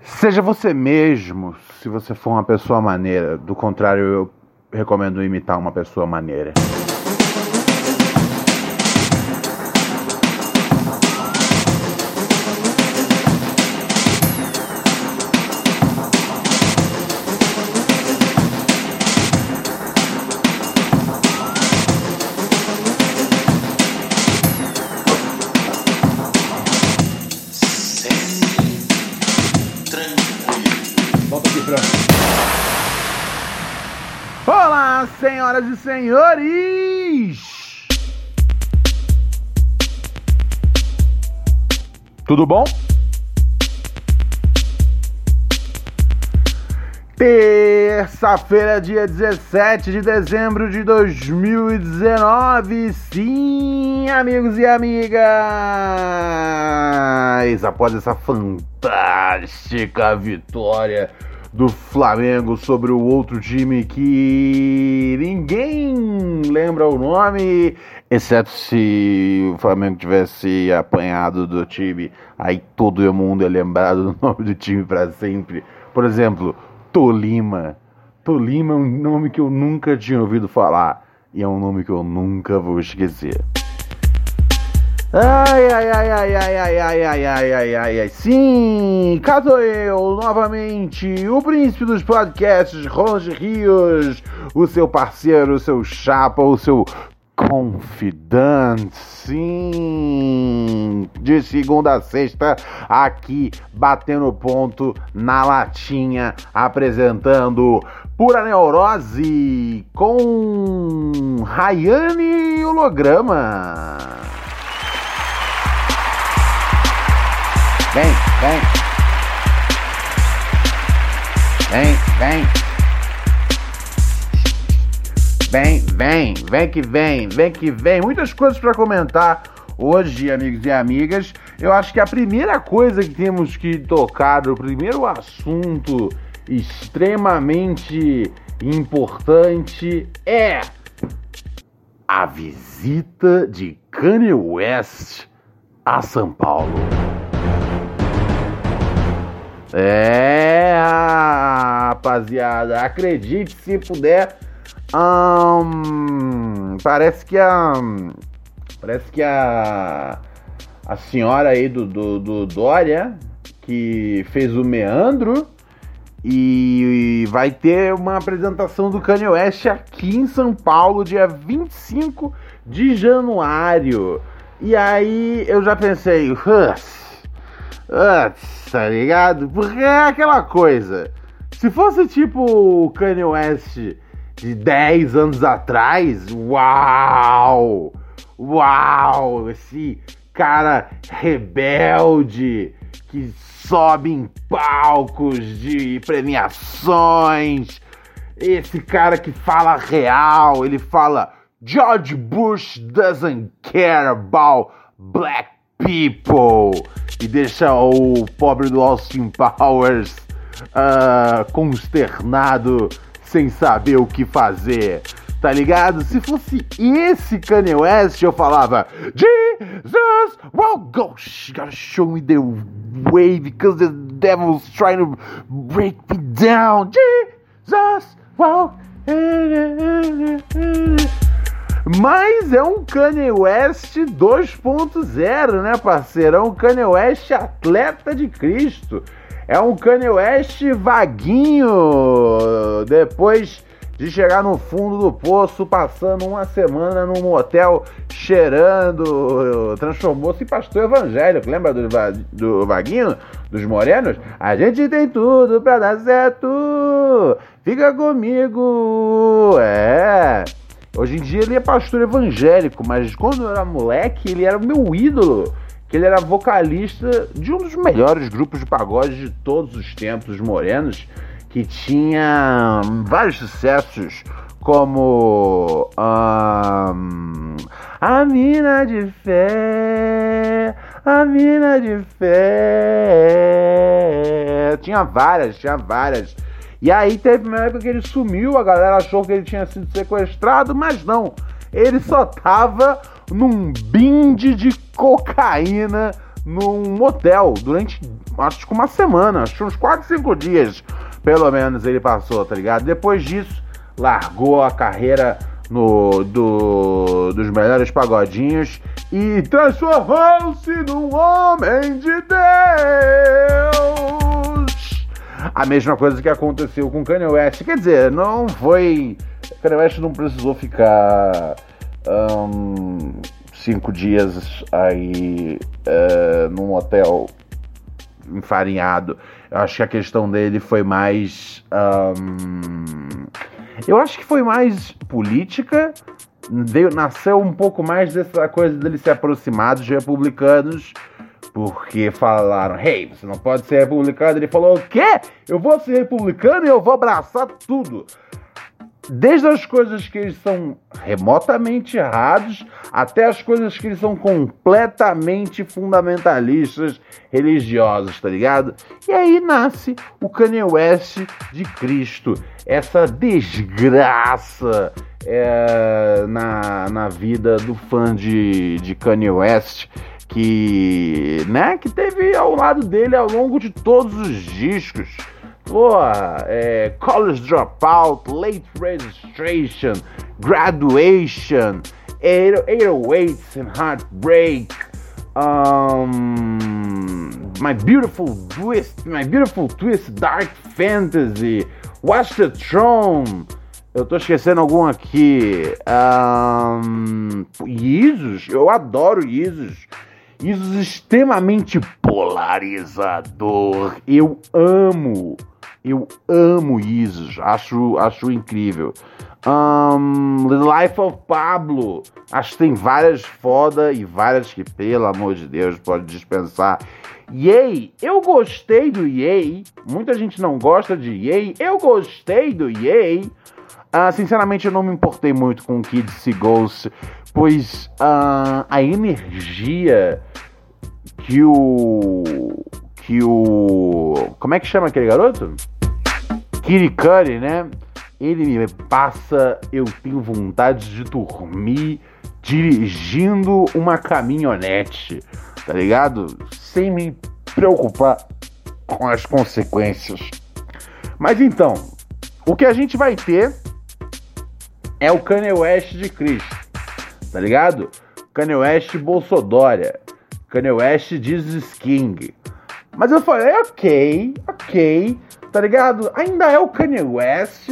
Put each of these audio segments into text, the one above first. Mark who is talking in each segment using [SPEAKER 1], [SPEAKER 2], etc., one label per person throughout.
[SPEAKER 1] Seja você mesmo, se você for uma pessoa maneira. Do contrário, eu recomendo imitar uma pessoa maneira. Senhoras e senhores! Tudo bom? Terça-feira, dia 17 de dezembro de 2019. Sim, amigos e amigas! Após essa fantástica vitória do Flamengo sobre o outro time que ninguém lembra o nome, exceto se o Flamengo tivesse apanhado do time, aí todo mundo é lembrado do nome do time para sempre. Por exemplo, Tolima. Tolima é um nome que eu nunca tinha ouvido falar e é um nome que eu nunca vou esquecer. Ai, ai, ai, ai, ai, ai, ai, ai, ai, ai, ai, ai. Sim, cá sou eu, novamente, o príncipe dos podcasts, Ronald Rios, o seu parceiro, o seu chapa, o seu confidante, sim, de segunda a sexta, aqui, batendo ponto na latinha, apresentando Pura Neurose, com Rayane Holograma. Vem, vem. Vem, vem. Vem, vem, vem que vem, vem que vem. Muitas coisas para comentar hoje, amigos e amigas. Eu acho que a primeira coisa que temos que tocar, o primeiro assunto extremamente importante é a visita de Kanye West a São Paulo. É, rapaziada, acredite se puder. Ahn, parece que a. Parece que a. A senhora aí do, do, do Dória, que fez o meandro, e vai ter uma apresentação do Kanye West aqui em São Paulo, dia 25 de januário. E aí eu já pensei, "Hus, hus", tá ligado? Porque é aquela coisa. Se fosse tipo o Kanye West de 10 anos atrás, uau! Uau! Esse cara rebelde que sobe em palcos de premiações. Esse cara que fala real, ele fala George Bush doesn't care about black people e deixa o pobre do Austin Powers ah, consternado sem saber o que fazer. Tá ligado? Se fosse esse Kanye West, eu falava Jesus, well, go, sh- gotta show me the way because the devil's trying to break me down. Jesus, well, mas é um Kanye West 2.0, né, parceiro? É um Kanye West atleta de Cristo. É um Kanye West vaguinho. Depois de chegar no fundo do poço, passando uma semana num motel cheirando, transformou-se em pastor evangélico. Lembra do, do Vaguinho? Dos morenos? A gente tem tudo pra dar certo. Fica comigo. É. Hoje em dia ele é pastor evangélico, mas quando eu era moleque, ele era o meu ídolo. que ele era vocalista de um dos melhores grupos de pagode de todos os tempos, os Morenos, que tinha vários sucessos, como um, A Mina de Fé, A Mina de Fé. Tinha várias, tinha várias. E aí teve uma época que ele sumiu, a galera achou que ele tinha sido sequestrado, mas não. Ele só tava num binde de cocaína num motel durante acho que uma semana, acho que uns 4, 5 dias, pelo menos ele passou, tá ligado? Depois disso, largou a carreira no do, dos melhores pagodinhos e transformou-se num homem de Deus. A mesma coisa que aconteceu com Kanye West, quer dizer, não foi Kanye West não precisou ficar um, cinco dias aí uh, num hotel enfarinhado. Eu acho que a questão dele foi mais. Um, eu acho que foi mais política. Veio, nasceu um pouco mais dessa coisa dele se aproximar dos republicanos. Porque falaram, hey, você não pode ser republicano. Ele falou, o quê? Eu vou ser republicano e eu vou abraçar tudo. Desde as coisas que eles são remotamente errados até as coisas que eles são completamente fundamentalistas religiosos, tá ligado? E aí nasce o Kanye West de Cristo, essa desgraça é, na, na vida do fã de, de Kanye West que, né, que teve ao lado dele ao longo de todos os discos Porra, é, College Dropout, Late Registration, Graduation, 808s and Heartbreak, um, My Beautiful Twist, My Beautiful Twist, Dark Fantasy, Watch the Throne. Eu tô esquecendo algum aqui. Um, eu adoro Isus. Isus extremamente polarizador. Eu amo eu amo Isis, acho, acho incrível. Um, Life of Pablo, acho que tem várias foda e várias que, pelo amor de Deus, pode dispensar. Yay, eu gostei do Yay. Muita gente não gosta de Yay. Eu gostei do Yay. Uh, sinceramente, eu não me importei muito com Kids e Ghost, pois uh, a energia que o que o como é que chama aquele garoto? Kirikuri, né? Ele me passa, eu tenho vontade de dormir dirigindo uma caminhonete, tá ligado? Sem me preocupar com as consequências. Mas então, o que a gente vai ter é o Kanye West de Cristo, tá ligado? Kanye West Bolsodória, Kanye West Jesus King. Mas eu falei, ok, ok, tá ligado? Ainda é o Kanye West.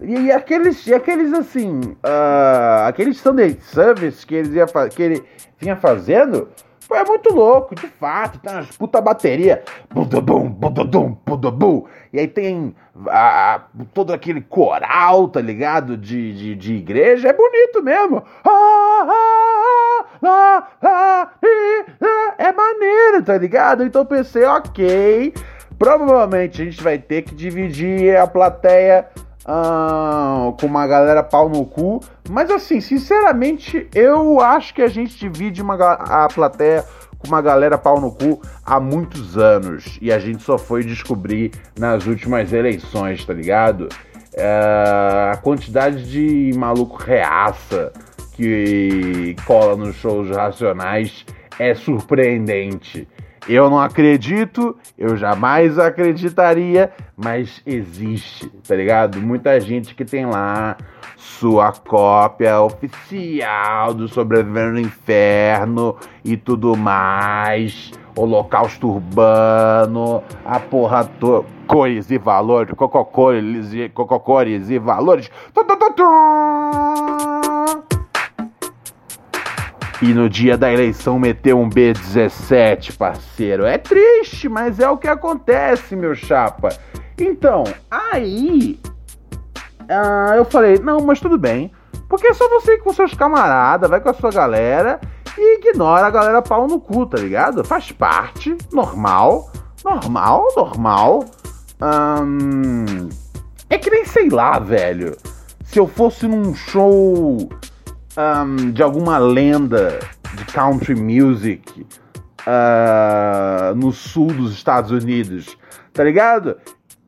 [SPEAKER 1] E, aqueles, e aqueles assim, uh, aqueles Sunday Service que, eles ia que ele vinha fazendo, foi muito louco, de fato. Tem umas puta bateria. Budabum, budabum, budabum. E aí tem a, a, todo aquele coral, tá ligado? De, de, de igreja. É bonito mesmo. É maneiro, tá ligado? Então pensei, ok. Provavelmente a gente vai ter que dividir a plateia uh, com uma galera pau no cu. Mas assim, sinceramente, eu acho que a gente divide uma, a plateia com uma galera pau no cu há muitos anos. E a gente só foi descobrir nas últimas eleições, tá ligado? Uh, a quantidade de maluco reaça que cola nos shows racionais é surpreendente. Eu não acredito, eu jamais acreditaria, mas existe, tá ligado? Muita gente que tem lá sua cópia oficial do Sobrevivendo no Inferno e tudo mais, Holocausto Urbano, a porra toda, cores e valores, cococores e, cococores e valores. E no dia da eleição meteu um B17, parceiro. É triste, mas é o que acontece, meu chapa. Então, aí. Uh, eu falei, não, mas tudo bem. Porque é só você ir com seus camaradas, vai com a sua galera e ignora a galera pau no cu, tá ligado? Faz parte, normal, normal, normal. Hum, é que nem sei lá, velho. Se eu fosse num show um, de alguma lenda de country music uh, no sul dos Estados Unidos, tá ligado?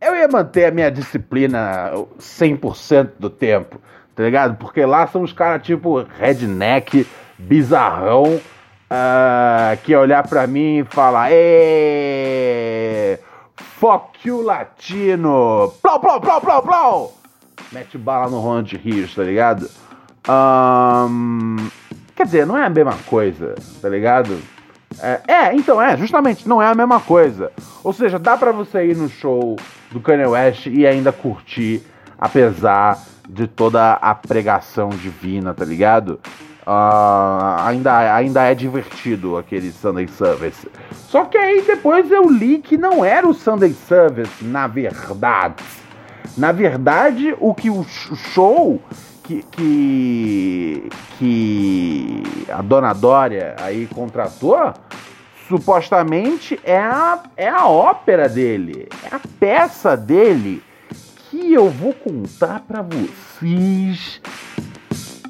[SPEAKER 1] Eu ia manter a minha disciplina 100% do tempo, tá ligado? Porque lá são os caras tipo redneck, bizarrão, uh, que olhar pra mim e falar: Êêêê, fuck you latino, plau, plau, plau, plau, plau. Mete bala no Ronald Rios, tá ligado? Um, quer dizer, não é a mesma coisa, tá ligado? É, é, então é, justamente, não é a mesma coisa. Ou seja, dá para você ir no show do Kanye West e ainda curtir, apesar de toda a pregação divina, tá ligado? Uh, ainda, ainda é divertido aquele Sunday Service. Só que aí depois eu li que não era o Sunday Service, na verdade. Na verdade, o que o show que, que, a dona Dória aí contratou, supostamente é a, é a ópera dele, é a peça dele, que eu vou contar para vocês.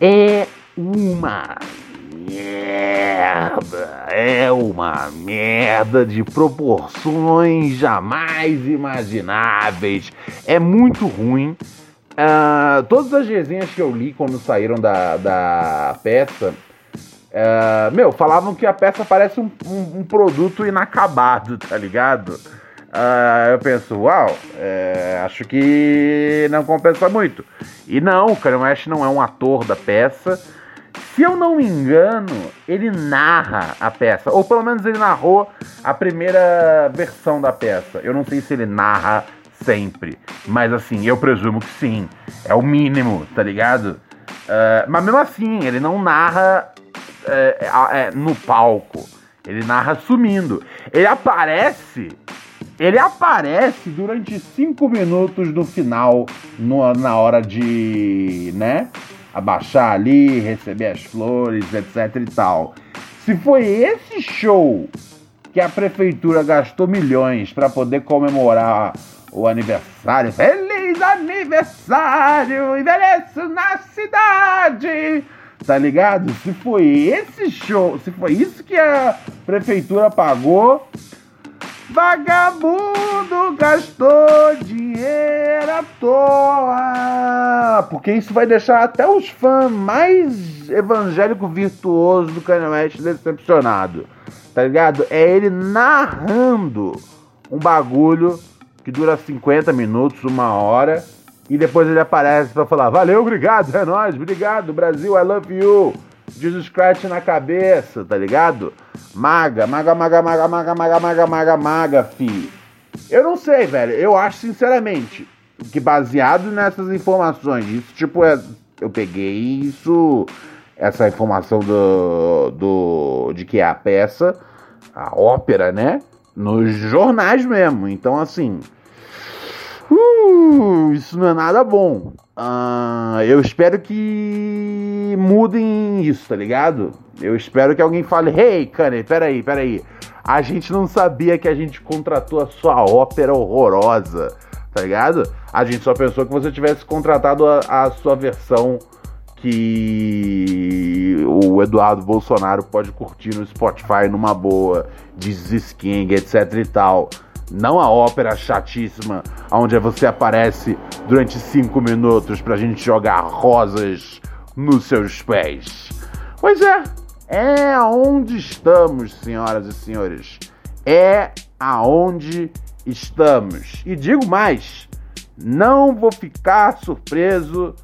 [SPEAKER 1] É uma merda, é uma merda de proporções jamais imagináveis. É muito ruim. Uh, todas as resenhas que eu li quando saíram da, da peça, uh, meu, falavam que a peça parece um, um, um produto inacabado, tá ligado? Uh, eu penso, uau, é, acho que não compensa muito. E não, o Kanye West não é um ator da peça. Se eu não me engano, ele narra a peça, ou pelo menos ele narrou a primeira versão da peça. Eu não sei se ele narra sempre. Mas assim, eu presumo que sim. É o mínimo, tá ligado? Uh, mas mesmo assim, ele não narra uh, uh, no palco. Ele narra sumindo. Ele aparece. Ele aparece durante cinco minutos no final, no, na hora de, né, abaixar ali, receber as flores, etc e tal. Se foi esse show que a prefeitura gastou milhões para poder comemorar o aniversário. Feliz aniversário! Envelheço na cidade! Tá ligado? Se foi esse show, se foi isso que a prefeitura pagou, vagabundo gastou dinheiro à toa! Porque isso vai deixar até os fãs mais evangélico virtuoso do Kanye decepcionado. Tá ligado? É ele narrando um bagulho que dura 50 minutos, uma hora, e depois ele aparece para falar: Valeu, obrigado, é nóis, obrigado, Brasil, I love you. Jesus Christ na cabeça, tá ligado? Maga, maga, maga, maga, maga, maga, maga, maga, maga, fi. Eu não sei, velho. Eu acho, sinceramente, que baseado nessas informações, isso, tipo, é. Eu peguei isso, essa informação do. do de que é a peça, a ópera, né? Nos jornais mesmo. Então, assim. Uh, isso não é nada bom. Uh, eu espero que mudem isso, tá ligado? Eu espero que alguém fale: Hey, Kanye, peraí, peraí. A gente não sabia que a gente contratou a sua ópera horrorosa, tá ligado? A gente só pensou que você tivesse contratado a, a sua versão que o Eduardo Bolsonaro pode curtir no Spotify numa boa, de King, etc e tal. Não a ópera chatíssima, onde você aparece durante cinco minutos pra gente jogar rosas nos seus pés. Pois é, é aonde estamos, senhoras e senhores. É aonde estamos. E digo mais, não vou ficar surpreso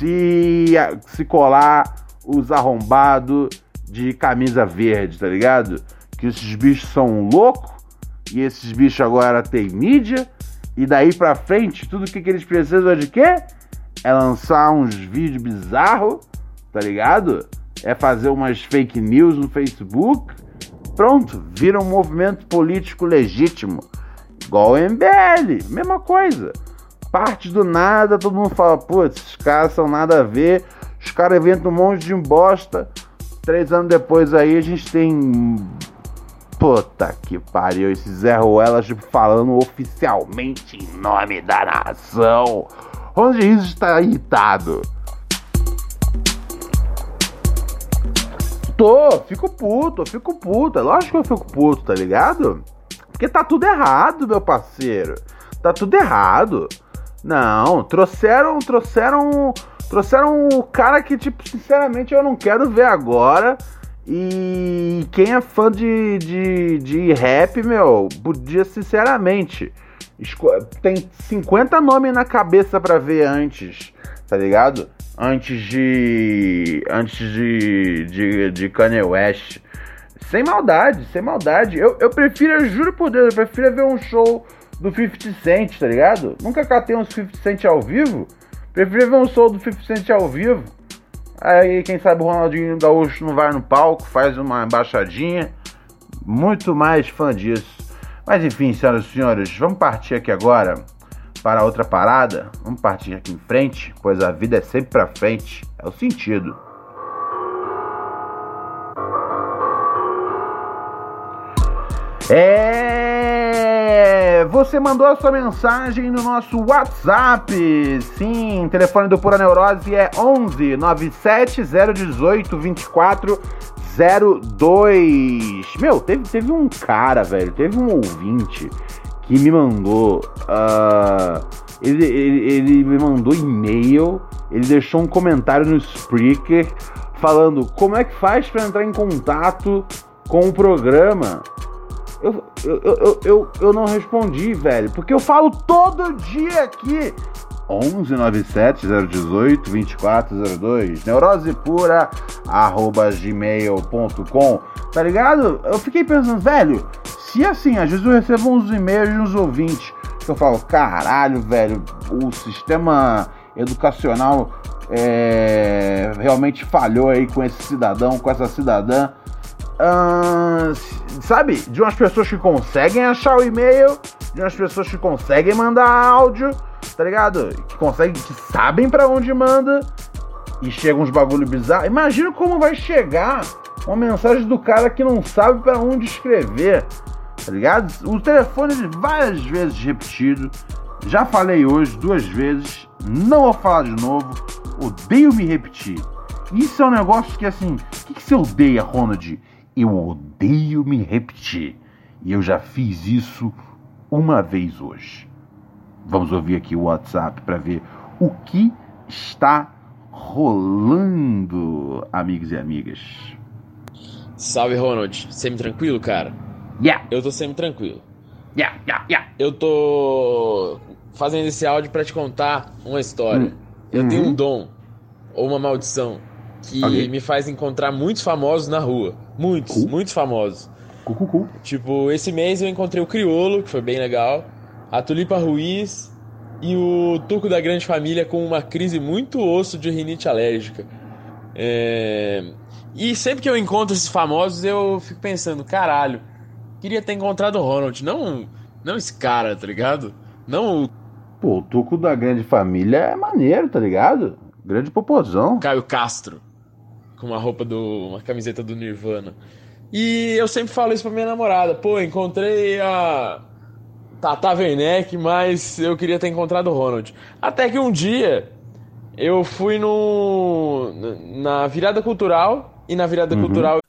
[SPEAKER 1] se, se colar os arrombados de camisa verde, tá ligado? Que esses bichos são loucos e esses bichos agora têm mídia e daí pra frente tudo que, que eles precisam é de quê? É lançar uns vídeos bizarros, tá ligado? É fazer umas fake news no Facebook. Pronto, vira um movimento político legítimo. Igual o MBL, mesma coisa parte do nada, todo mundo fala, putz, esses caras são nada a ver, os caras inventam um monte de bosta. três anos depois aí a gente tem. Puta que pariu, esse Zé Ruelas tipo, falando oficialmente em nome da nação. Onde isso está irritado? Tô, fico puto, fico puto. É lógico que eu fico puto, tá ligado? Porque tá tudo errado, meu parceiro. Tá tudo errado. Não, trouxeram, trouxeram, trouxeram o cara que, tipo, sinceramente eu não quero ver agora. E quem é fã de, de, de rap, meu, podia sinceramente. Tem 50 nomes na cabeça para ver antes, tá ligado? Antes de. Antes de. de, de Kanye West. Sem maldade, sem maldade. Eu, eu prefiro, eu juro por Deus, eu prefiro ver um show do 50 Cent, tá ligado? Nunca catei uns 50 Cent ao vivo. Prefiro ver um show do 50 Cent ao vivo. Aí, quem sabe o Ronaldinho Gaúcho não vai no palco, faz uma embaixadinha. Muito mais fã disso. Mas enfim, senhoras e senhores, vamos partir aqui agora para outra parada. Vamos partir aqui em frente, pois a vida é sempre para frente. É o sentido. É, você mandou a sua mensagem no nosso WhatsApp. Sim, telefone do Pura Neurose é 11 97 018 24 02. Meu, teve, teve um cara, velho, teve um ouvinte que me mandou. Uh, ele, ele, ele me mandou e-mail, ele deixou um comentário no Spreaker falando como é que faz para entrar em contato com o programa. Eu, eu, eu, eu, eu não respondi, velho, porque eu falo todo dia aqui. 11 97 018 2402 neurose pura arroba gmail.com tá ligado? Eu fiquei pensando, velho, se assim, às vezes eu recebo uns e-mails de uns ouvintes que eu falo, caralho, velho, o sistema educacional é, realmente falhou aí com esse cidadão, com essa cidadã. Sabe, de umas pessoas que conseguem achar o e-mail, de umas pessoas que conseguem mandar áudio, tá ligado? Que conseguem, que sabem para onde manda e chega uns bagulho bizarro. Imagina como vai chegar uma mensagem do cara que não sabe para onde escrever, tá ligado? O telefone várias vezes repetido. Já falei hoje duas vezes, não vou falar de novo. Odeio me repetir. Isso é um negócio que assim, o que, que você odeia, Ronald? Eu odeio me repetir. E eu já fiz isso uma vez hoje. Vamos ouvir aqui o WhatsApp para ver o que está rolando, amigos e amigas.
[SPEAKER 2] Salve, Ronald. Sempre tranquilo, cara?
[SPEAKER 1] Yeah.
[SPEAKER 2] Eu tô sempre tranquilo.
[SPEAKER 1] Yeah, yeah, yeah.
[SPEAKER 2] Eu tô fazendo esse áudio para te contar uma história. Hum. Eu uhum. tenho um dom ou uma maldição que okay. me faz encontrar muitos famosos na rua. Muitos, cool. muitos famosos.
[SPEAKER 1] Cool, cool.
[SPEAKER 2] Tipo, esse mês eu encontrei o Criolo, que foi bem legal, a Tulipa Ruiz e o Tuco da Grande Família com uma crise muito osso de rinite alérgica. É... E sempre que eu encontro esses famosos, eu fico pensando, caralho, queria ter encontrado o Ronald, não, não esse cara, tá ligado? Não o.
[SPEAKER 1] Pô, o Tuco da Grande Família é maneiro, tá ligado? Grande popozão.
[SPEAKER 2] Caio Castro com uma roupa do. uma camiseta do Nirvana. E eu sempre falo isso pra minha namorada. Pô, encontrei a. Tata Werneck, mas eu queria ter encontrado o Ronald. Até que um dia eu fui no. na virada cultural. E na virada uhum. cultural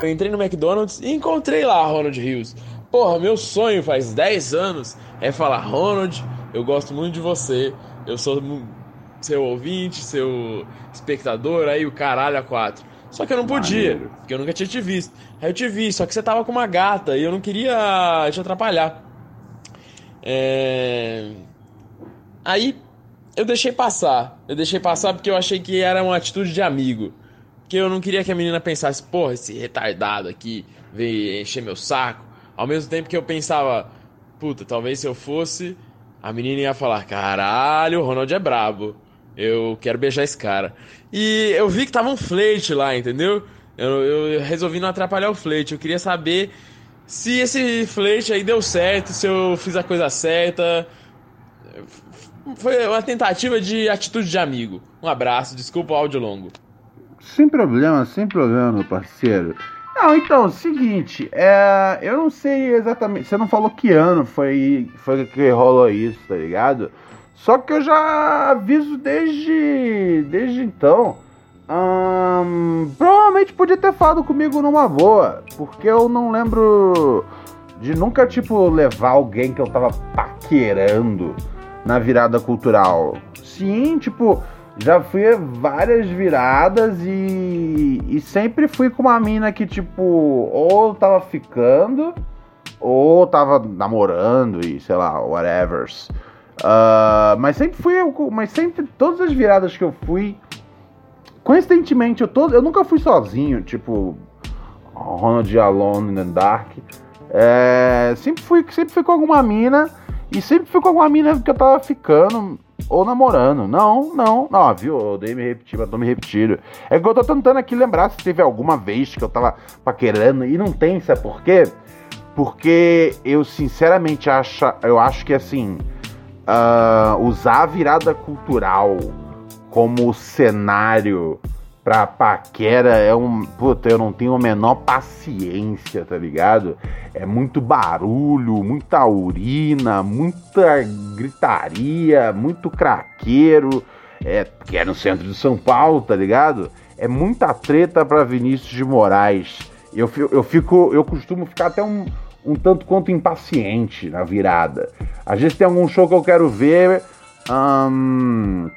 [SPEAKER 2] Eu entrei no McDonald's e encontrei lá Ronald Rios. Porra, meu sonho faz 10 anos é falar: Ronald, eu gosto muito de você. Eu sou seu ouvinte, seu espectador, aí o caralho a quatro. Só que eu não podia, porque eu nunca tinha te visto. Aí eu te vi, só que você tava com uma gata e eu não queria te atrapalhar. É... Aí eu deixei passar. Eu deixei passar porque eu achei que era uma atitude de amigo. Porque eu não queria que a menina pensasse, porra, esse retardado aqui veio encher meu saco. Ao mesmo tempo que eu pensava, puta, talvez se eu fosse, a menina ia falar, caralho, o Ronald é brabo. Eu quero beijar esse cara. E eu vi que tava um flerte lá, entendeu? Eu, eu resolvi não atrapalhar o flerte. Eu queria saber se esse flerte aí deu certo, se eu fiz a coisa certa. Foi uma tentativa de atitude de amigo. Um abraço, desculpa o áudio longo.
[SPEAKER 1] Sem problema, sem problema, meu parceiro. Não, então, seguinte, é, eu não sei exatamente. Você não falou que ano foi, foi que rolou isso, tá ligado? Só que eu já aviso desde, desde então. Hum, provavelmente podia ter falado comigo numa boa, porque eu não lembro de nunca, tipo, levar alguém que eu tava paquerando na virada cultural. Sim, tipo, já fui várias viradas e, e sempre fui com uma mina que, tipo, ou tava ficando, ou tava namorando e sei lá, whatever. Uh, mas sempre fui, mas sempre, todas as viradas que eu fui, coincidentemente, eu, todo, eu nunca fui sozinho, tipo, Ronald Alone in the Dark. É, sempre, fui, sempre fui com alguma mina e sempre fui com alguma mina que eu tava ficando ou namorando. Não, não, não, viu? Eu dei me repetir, mas tô me repetindo. É que eu tô tentando aqui lembrar se teve alguma vez que eu tava paquerando e não tem, sabe por quê? Porque eu sinceramente acho, eu acho que assim, uh, usar a virada cultural como cenário pra paquera é um. Puta, eu não tenho a menor paciência, tá ligado? É muito barulho, muita urina, muita gritaria, muito craqueiro. É, que é no centro de São Paulo, tá ligado? É muita treta pra Vinícius de Moraes. Eu, eu fico. Eu costumo ficar até um, um tanto quanto impaciente na virada. Às vezes tem algum show que eu quero ver. Hum,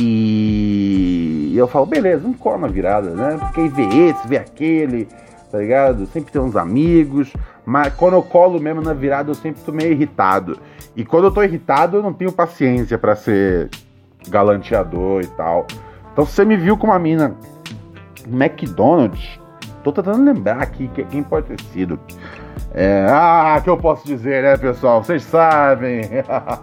[SPEAKER 1] e eu falo, beleza, vamos colar na virada, né? Porque aí vê esse, vê aquele, tá ligado? Sempre tem uns amigos. Mas quando eu colo mesmo na virada, eu sempre tô meio irritado. E quando eu tô irritado, eu não tenho paciência para ser galanteador e tal. Então você me viu com uma mina McDonald's, tô tentando lembrar aqui quem pode ter sido. É, ah, que eu posso dizer, né, pessoal? Vocês sabem.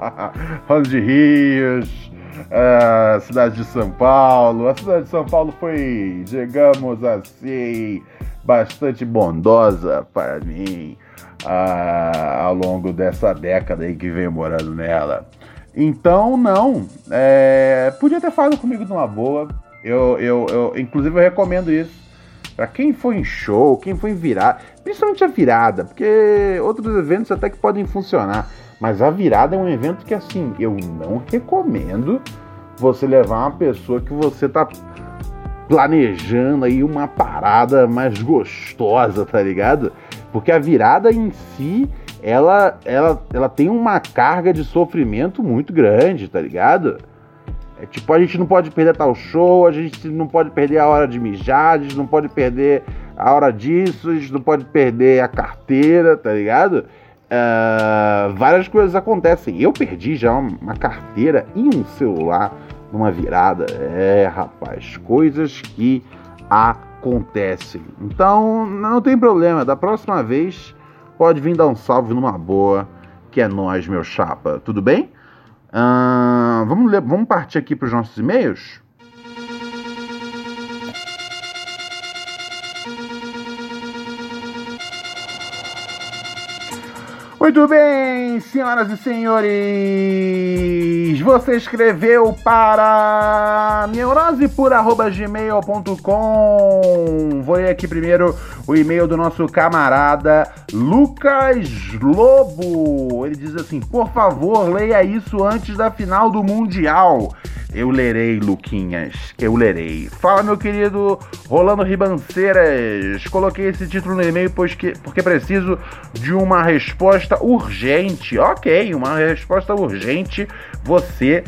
[SPEAKER 1] Ronald de Rios, a cidade de São Paulo. A cidade de São Paulo foi, digamos assim, bastante bondosa para mim ah, ao longo dessa década aí que venho morando nela. Então, não. É, podia ter falado comigo numa boa. Eu, eu, eu, inclusive, eu recomendo isso. Para quem foi em show, quem foi em virada, principalmente a virada, porque outros eventos até que podem funcionar. Mas a virada é um evento que, assim, eu não recomendo você levar uma pessoa que você tá planejando aí uma parada mais gostosa, tá ligado? Porque a virada em si, ela, ela, ela tem uma carga de sofrimento muito grande, tá ligado? É tipo, a gente não pode perder tal show, a gente não pode perder a hora de mijar, a gente não pode perder a hora disso, a gente não pode perder a carteira, tá ligado? Uh, várias coisas acontecem. Eu perdi já uma carteira e um celular numa virada. É, rapaz, coisas que acontecem. Então, não tem problema. Da próxima vez, pode vir dar um salve numa boa, que é nós, meu chapa. Tudo bem? Uh, vamos, ler, vamos partir aqui para os nossos e-mails? Muito bem, senhoras e senhores, você escreveu para neurosepura.gmail.com Vou ler aqui primeiro o e-mail do nosso camarada Lucas Lobo. Ele diz assim: por favor, leia isso antes da final do Mundial. Eu lerei, Luquinhas, eu lerei. Fala, meu querido Rolando Ribanceiras. Coloquei esse título no e-mail pois que, porque preciso de uma resposta urgente. Ok, uma resposta urgente. Você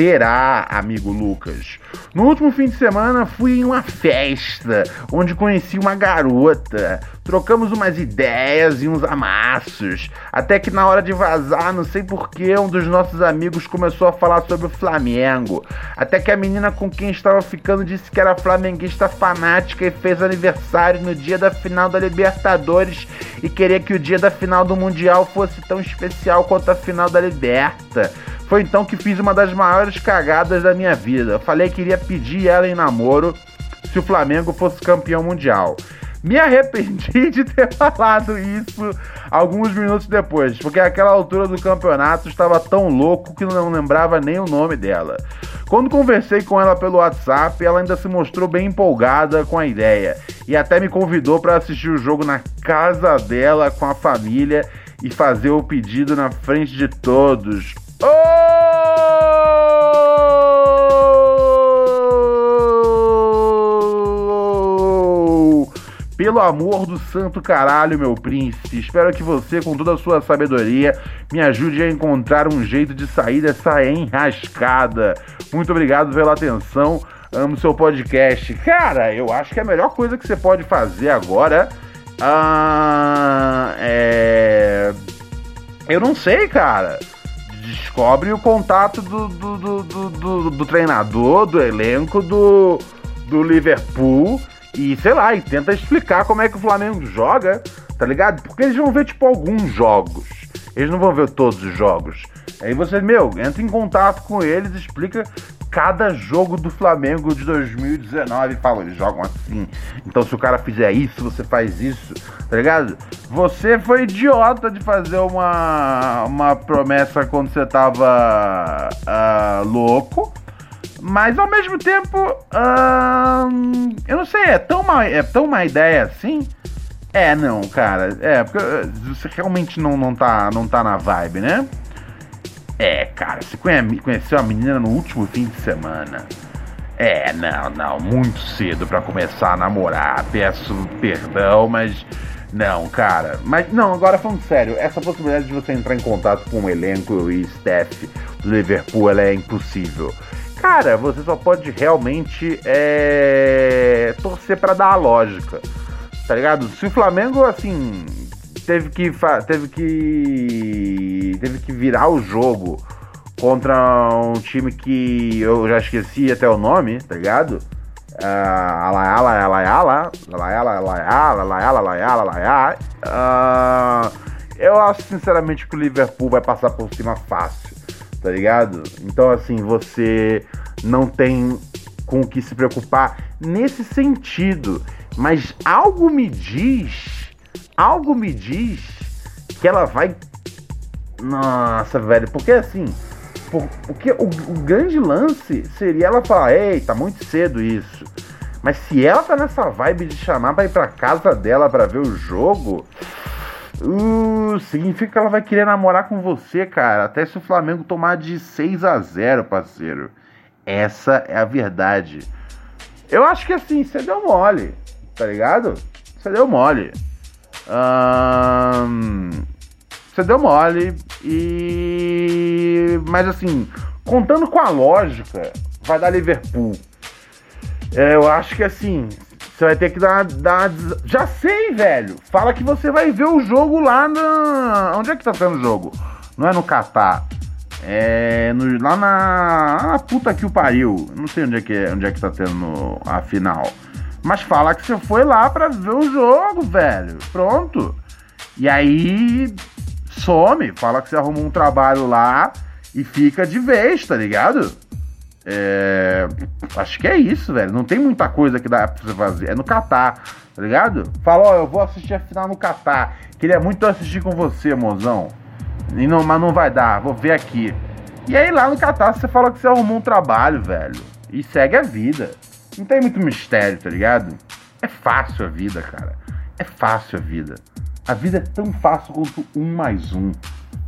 [SPEAKER 1] terá, amigo Lucas. No último fim de semana fui em uma festa onde conheci uma garota. Trocamos umas ideias e uns amassos. Até que na hora de vazar, não sei porquê, um dos nossos amigos começou a falar sobre o Flamengo. Até que a menina com quem estava ficando disse que era flamenguista fanática e fez aniversário no dia da final da Libertadores e queria que o dia da final do Mundial fosse tão especial quanto a final da Liberta. Foi então que fiz uma das maiores cagadas da minha vida. Eu falei que iria pedir ela em namoro se o Flamengo fosse campeão mundial. Me arrependi de ter falado isso alguns minutos depois, porque àquela altura do campeonato estava tão louco que não lembrava nem o nome dela. Quando conversei com ela pelo WhatsApp, ela ainda se mostrou bem empolgada com a ideia e até me convidou para assistir o jogo na casa dela com a família e fazer o pedido na frente de todos. Pelo amor do santo caralho, meu príncipe, espero que você, com toda a sua sabedoria, me ajude a encontrar um jeito de sair dessa enrascada. Muito obrigado pela atenção. Amo seu podcast. Cara, eu acho que a melhor coisa que você pode fazer agora. Ah, é. Eu não sei, cara descobre o contato do, do, do, do, do treinador, do elenco do, do Liverpool e sei lá, e tenta explicar como é que o Flamengo joga, tá ligado? Porque eles vão ver tipo alguns jogos, eles não vão ver todos os jogos. Aí você, meu, entra em contato com eles, explica cada jogo do Flamengo de 2019 fala, eles jogam assim. Então se o cara fizer isso, você faz isso, tá ligado? Você foi idiota de fazer uma, uma promessa quando você tava uh, louco. Mas ao mesmo tempo, uh, eu não sei, é tão, uma, é tão uma ideia assim? É, não, cara. É, porque você realmente não, não, tá, não tá na vibe, né? É, cara, você conheceu a menina no último fim de semana. É, não, não, muito cedo para começar a namorar. Peço perdão, mas não, cara. Mas não, agora falando sério, essa possibilidade de você entrar em contato com o elenco e staff do Liverpool, é impossível. Cara, você só pode realmente é, torcer para dar a lógica. Tá ligado? Se o Flamengo, assim, teve que teve que teve que virar o jogo contra um time que eu já esqueci até o nome, tá ligado? Alaiala, alaiala, alaiala, alaiala, alaiala, alaiala, alaiala. Eu acho sinceramente que o Liverpool vai passar por cima fácil, tá ligado? Então assim, você não tem com o que se preocupar nesse sentido, mas algo me diz algo me diz que ela vai. Nossa, velho, porque assim. Porque o, o grande lance seria ela falar: Ei, tá muito cedo isso. Mas se ela tá nessa vibe de chamar pra ir pra casa dela para ver o jogo. Uh, significa que ela vai querer namorar com você, cara. Até se o Flamengo tomar de 6 a 0 parceiro. Essa é a verdade. Eu acho que assim, você deu mole, tá ligado? Você deu mole você deu mole e. Mas assim, contando com a lógica, vai dar Liverpool. É, eu acho que assim, você vai ter que dar, dar. Já sei, velho! Fala que você vai ver o jogo lá na. Onde é que tá sendo o jogo? Não é no Catar. É no, lá na. Ah, puta que o pariu. Não sei onde é que, é, onde é que tá tendo a final. Mas fala que você foi lá para ver o jogo, velho. Pronto. E aí some, fala que você arrumou um trabalho lá e fica de vez, tá ligado? É... Acho que é isso, velho. Não tem muita coisa que dá pra você fazer. É no Catar, tá ligado? Fala, ó, eu vou assistir a final no Catar. Queria muito assistir com você, mozão. E não, mas não vai dar, vou ver aqui. E aí lá no Catar você fala que você arrumou um trabalho, velho. E segue a vida. Não tem muito mistério, tá ligado? É fácil a vida, cara. É fácil a vida. A vida é tão fácil quanto um mais um,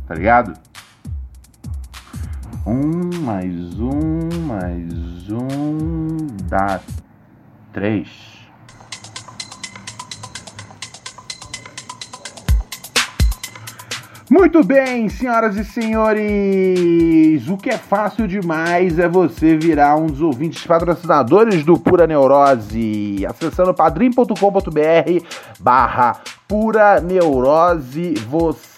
[SPEAKER 1] tá ligado? Um mais um mais um dá três. Muito bem, senhoras e senhores, o que é fácil demais é você virar um dos ouvintes patrocinadores do Pura Neurose. Acessando padrim.com.br barra Pura Neurose, você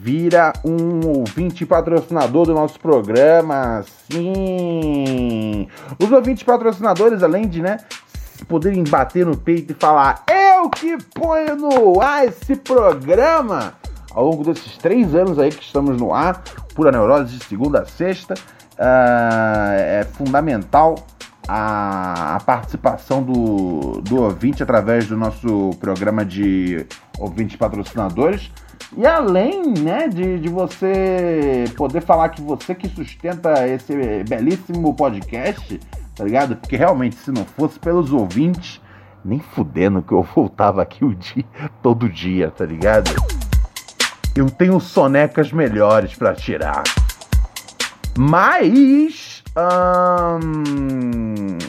[SPEAKER 1] vira um ouvinte patrocinador do nosso programa. Sim! Os ouvintes patrocinadores, além de, né, poderem bater no peito e falar eu que ponho no ar esse programa ao longo desses três anos aí que estamos no ar, Pura Neurose de segunda a sexta, uh, é fundamental a, participação do, do ouvinte através do nosso programa de ouvintes patrocinadores. E além né, de, de você poder falar que você que sustenta esse belíssimo podcast, tá ligado? Porque realmente, se não fosse pelos ouvintes, nem fudendo que eu voltava aqui o dia, todo dia, tá ligado? Eu tenho sonecas melhores para tirar. Mas,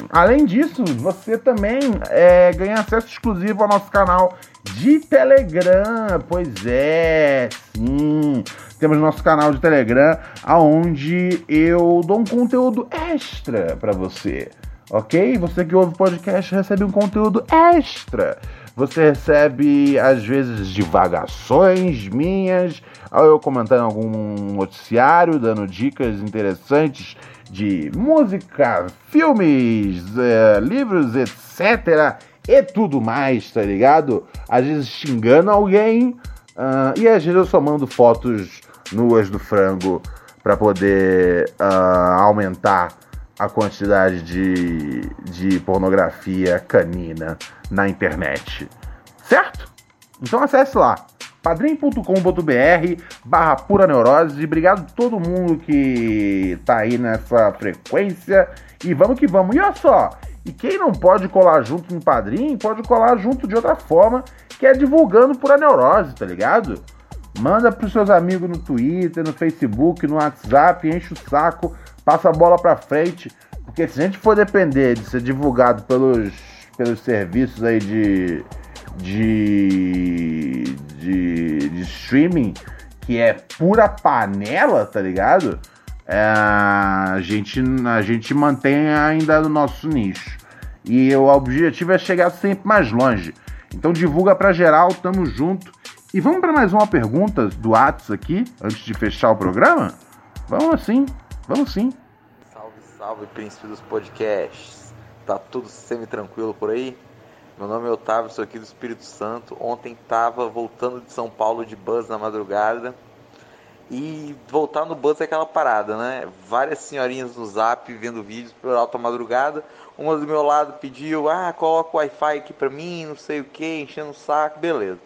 [SPEAKER 1] além disso, você também é, ganha acesso exclusivo ao nosso canal de Telegram. Pois é, sim. Temos nosso canal de Telegram, aonde eu dou um conteúdo extra para você, ok? Você que ouve o podcast recebe um conteúdo extra. Você recebe, às vezes, divagações minhas, ou eu comentando algum noticiário, dando dicas interessantes de música, filmes, é, livros, etc. E tudo mais, tá ligado? Às vezes xingando alguém, uh, e às vezes eu só mando fotos nuas do frango para poder uh, aumentar a quantidade de, de pornografia canina na internet. Certo? Então acesse lá padrim.com.br barra pura neurose. Obrigado a todo mundo que tá aí nessa frequência. E vamos que vamos. E olha só, e quem não pode colar junto no Padrim, pode colar junto de outra forma, que é divulgando pura neurose, tá ligado? Manda pros seus amigos no Twitter, no Facebook, no WhatsApp, enche o saco passa a bola para frente, porque se a gente for depender de ser divulgado pelos, pelos serviços aí de, de, de, de streaming, que é pura panela, tá ligado? É, a, gente, a gente mantém ainda no nosso nicho. E o objetivo é chegar sempre mais longe. Então divulga para geral, tamo junto. E vamos para mais uma pergunta do Atos aqui, antes de fechar o programa? Vamos assim. Vamos sim.
[SPEAKER 3] Salve, salve, príncipe dos podcasts. Tá tudo semi-tranquilo por aí? Meu nome é Otávio, sou aqui do Espírito Santo. Ontem tava voltando de São Paulo de bus na madrugada. E voltar no bus é aquela parada, né? Várias senhorinhas no zap vendo vídeos por alta madrugada. Uma do meu lado pediu, ah, coloca o Wi-Fi aqui pra mim, não sei o que, enchendo o saco, beleza.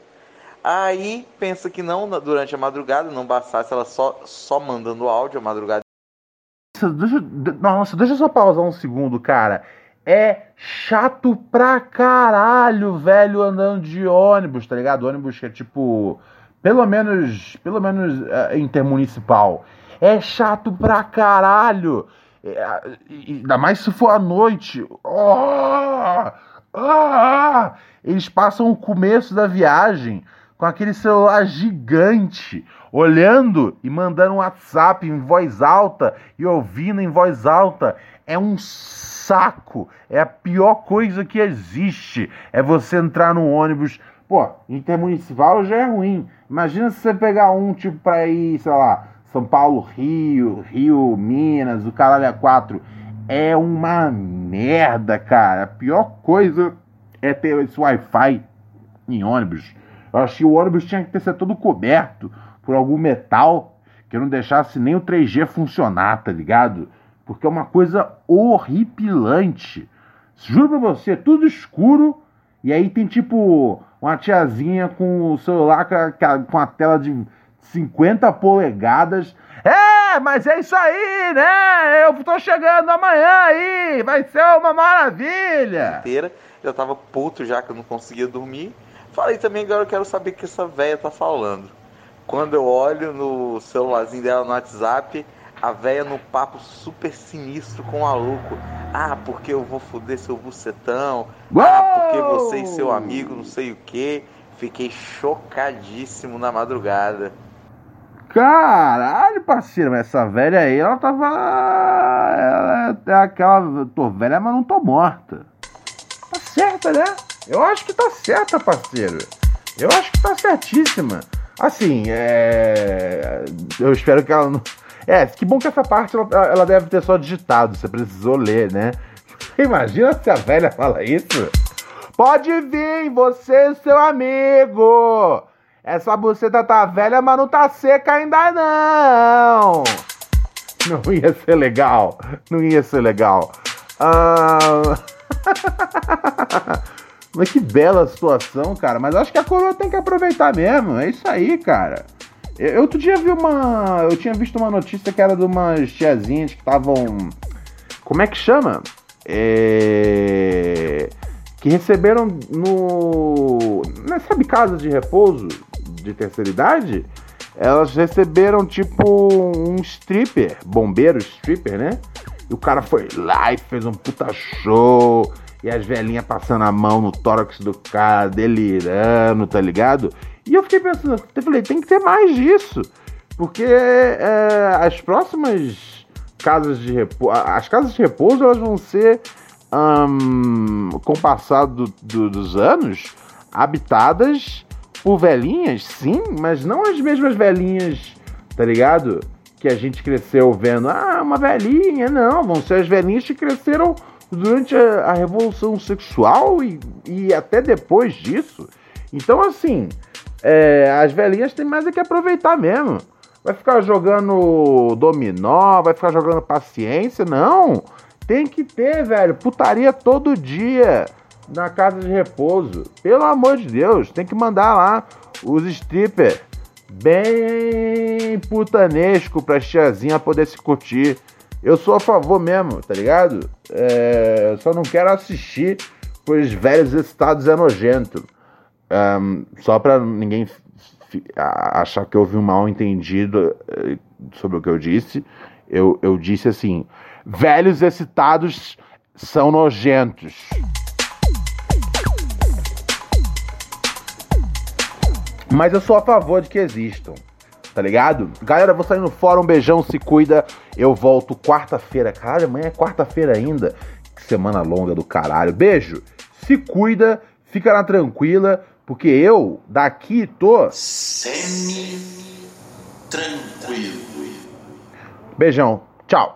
[SPEAKER 3] Aí pensa que não, durante a madrugada, não bastasse ela só, só mandando áudio a madrugada
[SPEAKER 1] Deixa, nossa, deixa eu só pausar um segundo, cara. É chato pra caralho, velho, andando de ônibus, tá ligado? Ônibus que é tipo. Pelo menos. Pelo menos é, intermunicipal. É chato pra caralho. É, ainda mais se for à noite. Oh, oh, eles passam o começo da viagem com aquele celular gigante, olhando e mandando um WhatsApp em voz alta e ouvindo em voz alta. É um saco. É a pior coisa que existe. É você entrar no ônibus. Pô, intermunicipal já é ruim. Imagina se você pegar um tipo pra ir, sei lá, São Paulo, Rio, Rio, Minas, o caralho a quatro. É uma merda, cara. A pior coisa é ter esse Wi-Fi em ônibus. Eu achei que o ônibus tinha que ser todo coberto por algum metal que não deixasse nem o 3G funcionar, tá ligado? Porque é uma coisa horripilante. Juro pra você, tudo escuro. E aí tem tipo uma tiazinha com o celular com a tela de 50 polegadas. É, mas é isso aí, né? Eu tô chegando amanhã aí, vai ser uma maravilha.
[SPEAKER 3] Inteira, eu tava puto já que eu não conseguia dormir. Falei também, agora eu quero saber o que essa véia tá falando. Quando eu olho no celularzinho dela no WhatsApp, a véia no papo super sinistro com o maluco. Ah, porque eu vou foder seu bucetão. Uou! Ah, porque você e seu amigo não sei o que. Fiquei chocadíssimo na madrugada.
[SPEAKER 1] Caralho, parceiro, mas essa velha aí, ela tava. Ela é aquela. Tô velha, mas não tô morta. Tá certa, né? Eu acho que tá certa, parceiro. Eu acho que tá certíssima. Assim, é. Eu espero que ela não. É, que bom que essa parte ela, ela deve ter só digitado, você precisou ler, né? Imagina se a velha fala isso. Pode vir, você e seu amigo. Essa buceta tá velha, mas não tá seca ainda não. Não ia ser legal. Não ia ser legal. Ah... mas que bela situação, cara. Mas acho que a coroa tem que aproveitar mesmo. É isso aí, cara. Eu outro dia vi uma. Eu tinha visto uma notícia que era de umas tiazinhas que estavam. Como é que chama? É... Que receberam no. Né, sabe, casa de repouso de terceira idade? Elas receberam tipo um stripper, bombeiro stripper, né? E o cara foi lá e fez um puta show. E as velhinhas passando a mão no tórax do cara, delirando, tá ligado? E eu fiquei pensando, eu falei, tem que ter mais disso. Porque é, as próximas casas de repouso. As casas de repouso elas vão ser, um, com o passar do, do, dos anos, habitadas por velhinhas, sim, mas não as mesmas velhinhas, tá ligado? Que a gente cresceu vendo, ah, uma velhinha, não, vão ser as velhinhas que cresceram durante a, a Revolução Sexual e, e até depois disso. Então, assim, é, as velhinhas têm mais é que aproveitar mesmo. Vai ficar jogando dominó, vai ficar jogando paciência. Não! Tem que ter, velho, putaria todo dia na casa de repouso. Pelo amor de Deus, tem que mandar lá os strippers bem putanesco pra tiazinha poder se curtir. Eu sou a favor mesmo, tá ligado? É, só não quero assistir, pois velhos excitados é nojento. Um, só para ninguém achar que houve um mal entendido eh, sobre o que eu disse, eu, eu disse assim: velhos excitados são nojentos. Mas eu sou a favor de que existam, tá ligado? Galera, vou sair no fórum, beijão, se cuida. Eu volto quarta-feira. Caralho, amanhã é quarta-feira ainda. Que semana longa do caralho. Beijo, se cuida, fica na tranquila. Porque eu, daqui, tô. Semi-tranquilo. Beijão. Tchau.